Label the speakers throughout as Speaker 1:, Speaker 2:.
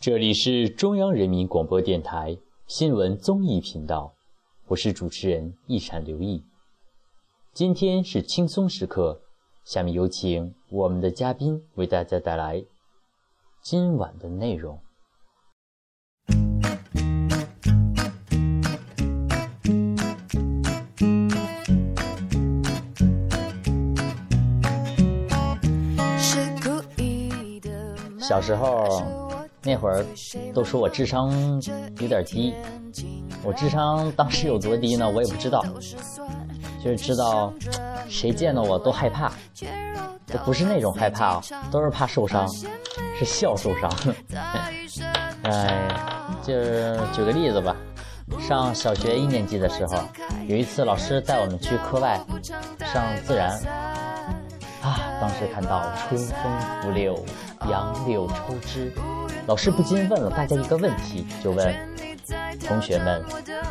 Speaker 1: 这里是中央人民广播电台新闻综艺频道，我是主持人一闪刘毅。今天是轻松时刻，下面有请我们的嘉宾为大家带来今晚的内容。小时候，那会儿都说我智商有点低。我智商当时有多低呢？我也不知道，就是知道谁见到我都害怕。不是那种害怕啊，都是怕受伤，是笑受伤。哎，就是举个例子吧，上小学一年级的时候，有一次老师带我们去课外上自然。啊！当时看到春风拂柳，杨柳抽枝，老师不禁问了大家一个问题，就问同学们：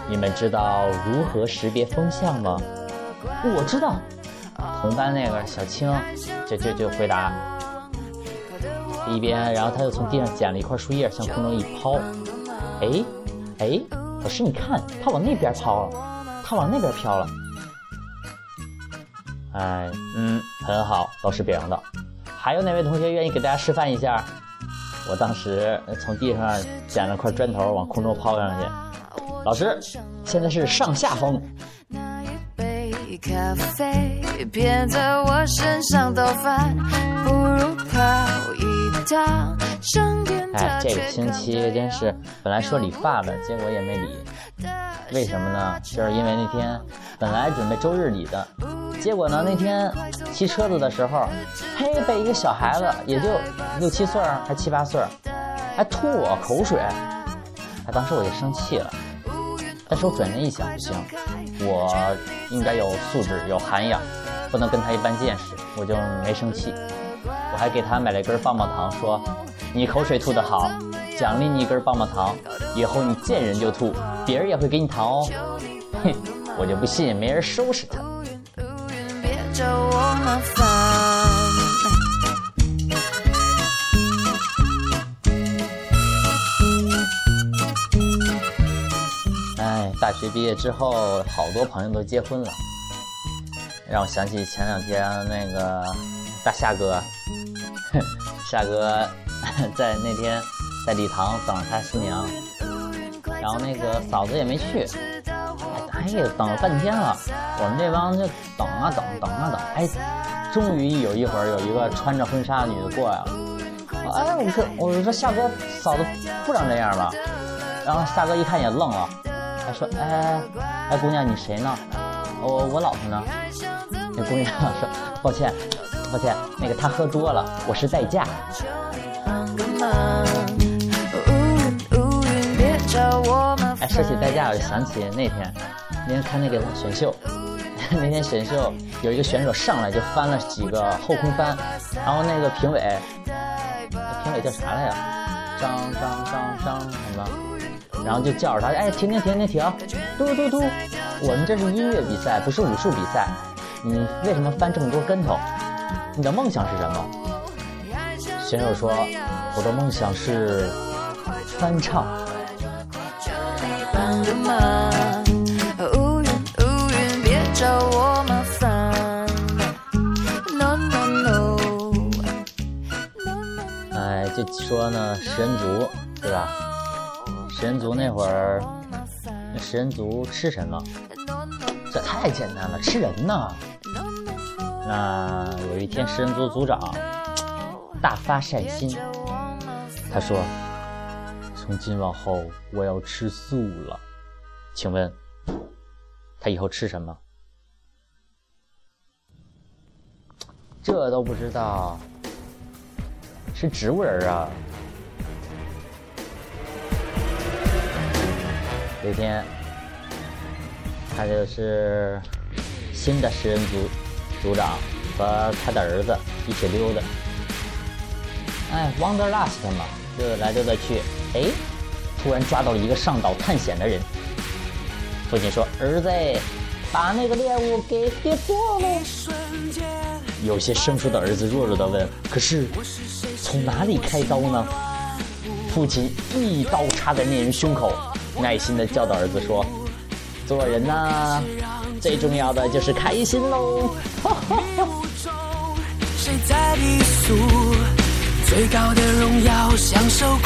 Speaker 1: 你们知道如何识别风向吗？我知道。同班那个小青就就就回答一边，然后他又从地上捡了一块树叶，向空中一抛。哎哎，老师你看，他往那边抛了，他往那边飘了。哎，嗯，很好，老师表扬道。还有哪位同学愿意给大家示范一下？我当时从地上捡了块砖头，往空中抛上去。老师，现在是上下风。哎，这个星期真是，本来说理发的，结果也没理。为什么呢？就是因为那天本来准备周日理的。结果呢？那天骑车子的时候，嘿，被一个小孩子，也就六七岁，还七八岁，还吐我口水。哎，当时我就生气了。但是我转念一想，不行，我应该有素质、有涵养，不能跟他一般见识。我就没生气，我还给他买了一根棒棒糖，说：“你口水吐得好，奖励你一根棒棒糖，以后你见人就吐，别人也会给你糖哦。”哼，我就不信没人收拾他。找我麻烦。哎，大学毕业之后，好多朋友都结婚了，让我想起前两天那个大夏哥，夏哥在那天在礼堂等着他新娘，然后那个嫂子也没去。哎，等了半天了，我们这帮就等啊等，等啊等，哎，终于有一会儿有一个穿着婚纱的女的过来了。哎，我说我说夏哥，嫂子不长这样吧？然后夏哥一看也愣了，还说哎哎姑娘你谁呢？我我老婆呢？那姑娘说抱歉抱歉，那个她喝多了，我是代驾。哎，说起代驾，我就想起那天。那天看那个选秀，那天选秀有一个选手上来就翻了几个后空翻，然后那个评委，评委叫啥来着？张张张张什么？然后就叫着他，哎，停停停停停，嘟嘟嘟，我们这是音乐比赛，不是武术比赛，你为什么翻这么多跟头？你的梦想是什么？选手说，我的梦想是翻唱。就说呢，食人族，对吧？食人族那会儿，那食人族吃什么？这太简单了，吃人呢！那有一天，食人族族长大发善心，他说：“从今往后，我要吃素了。”请问，他以后吃什么？这都不知道。是植物人啊！有一天，他就是新的食人族族长和他的儿子一起溜达。哎，Wanderlust 嘛，溜达来溜达去，哎，突然抓到了一个上岛探险的人。父亲说：“儿子，把那个猎物给跌破了。”有些生疏的儿子弱弱的问：“可是？”从哪里开刀呢？父亲一刀插在那人胸口，耐心的教导儿子说：“做人呐，最重要的就是开心喽。”谁在低俗？最高的荣耀，享受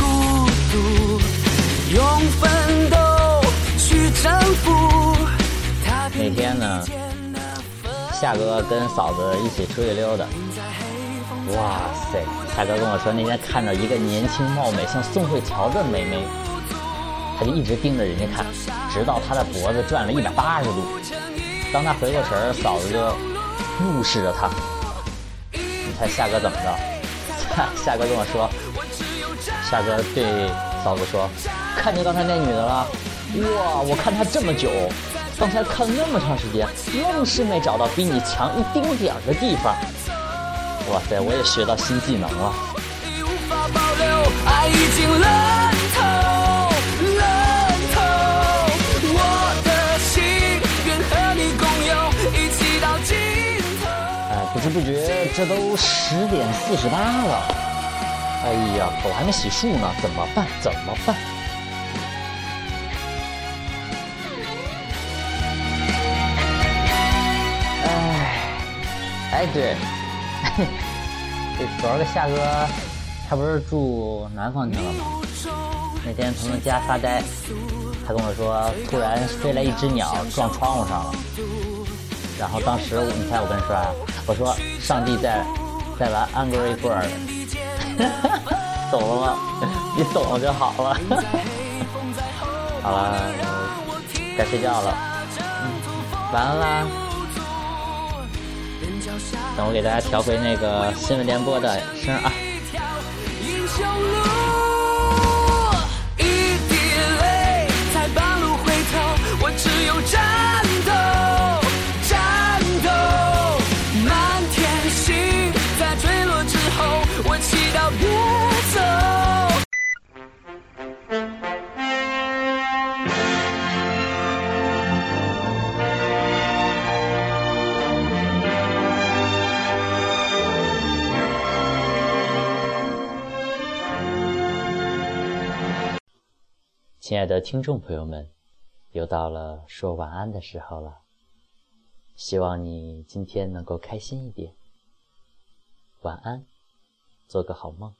Speaker 1: 夏哥跟嫂子一起出去溜达。哇塞！夏哥跟我说，那天看到一个年轻貌美、像宋慧乔的美眉，他就一直盯着人家看，直到她的脖子转了一百八十度。当他回过神儿，嫂子就怒视着他。你猜夏哥怎么着？夏 夏哥跟我说，夏哥对嫂子说：“看见刚才那女的了？哇！我看她这么久，刚才看那么长时间，愣是没找到比你强一丁点儿的地方。”哇塞！我也学到新技能了。哎，不知不觉这都十点四十八了。哎呀，我还没洗漱呢，怎么办？怎么办？哎对。这昨儿个夏哥，他不是住南方去了吗？那天从他家发呆，他跟我说，突然飞来一只鸟撞窗户上了。然后当时你猜我跟说啥？我说上帝在在玩 Angry Bird，懂了吗？你懂了就好了。好了，该睡觉了，晚安啦。等我给大家调回那个新闻联播的声啊。亲爱的听众朋友们，又到了说晚安的时候了。希望你今天能够开心一点。晚安，做个好梦。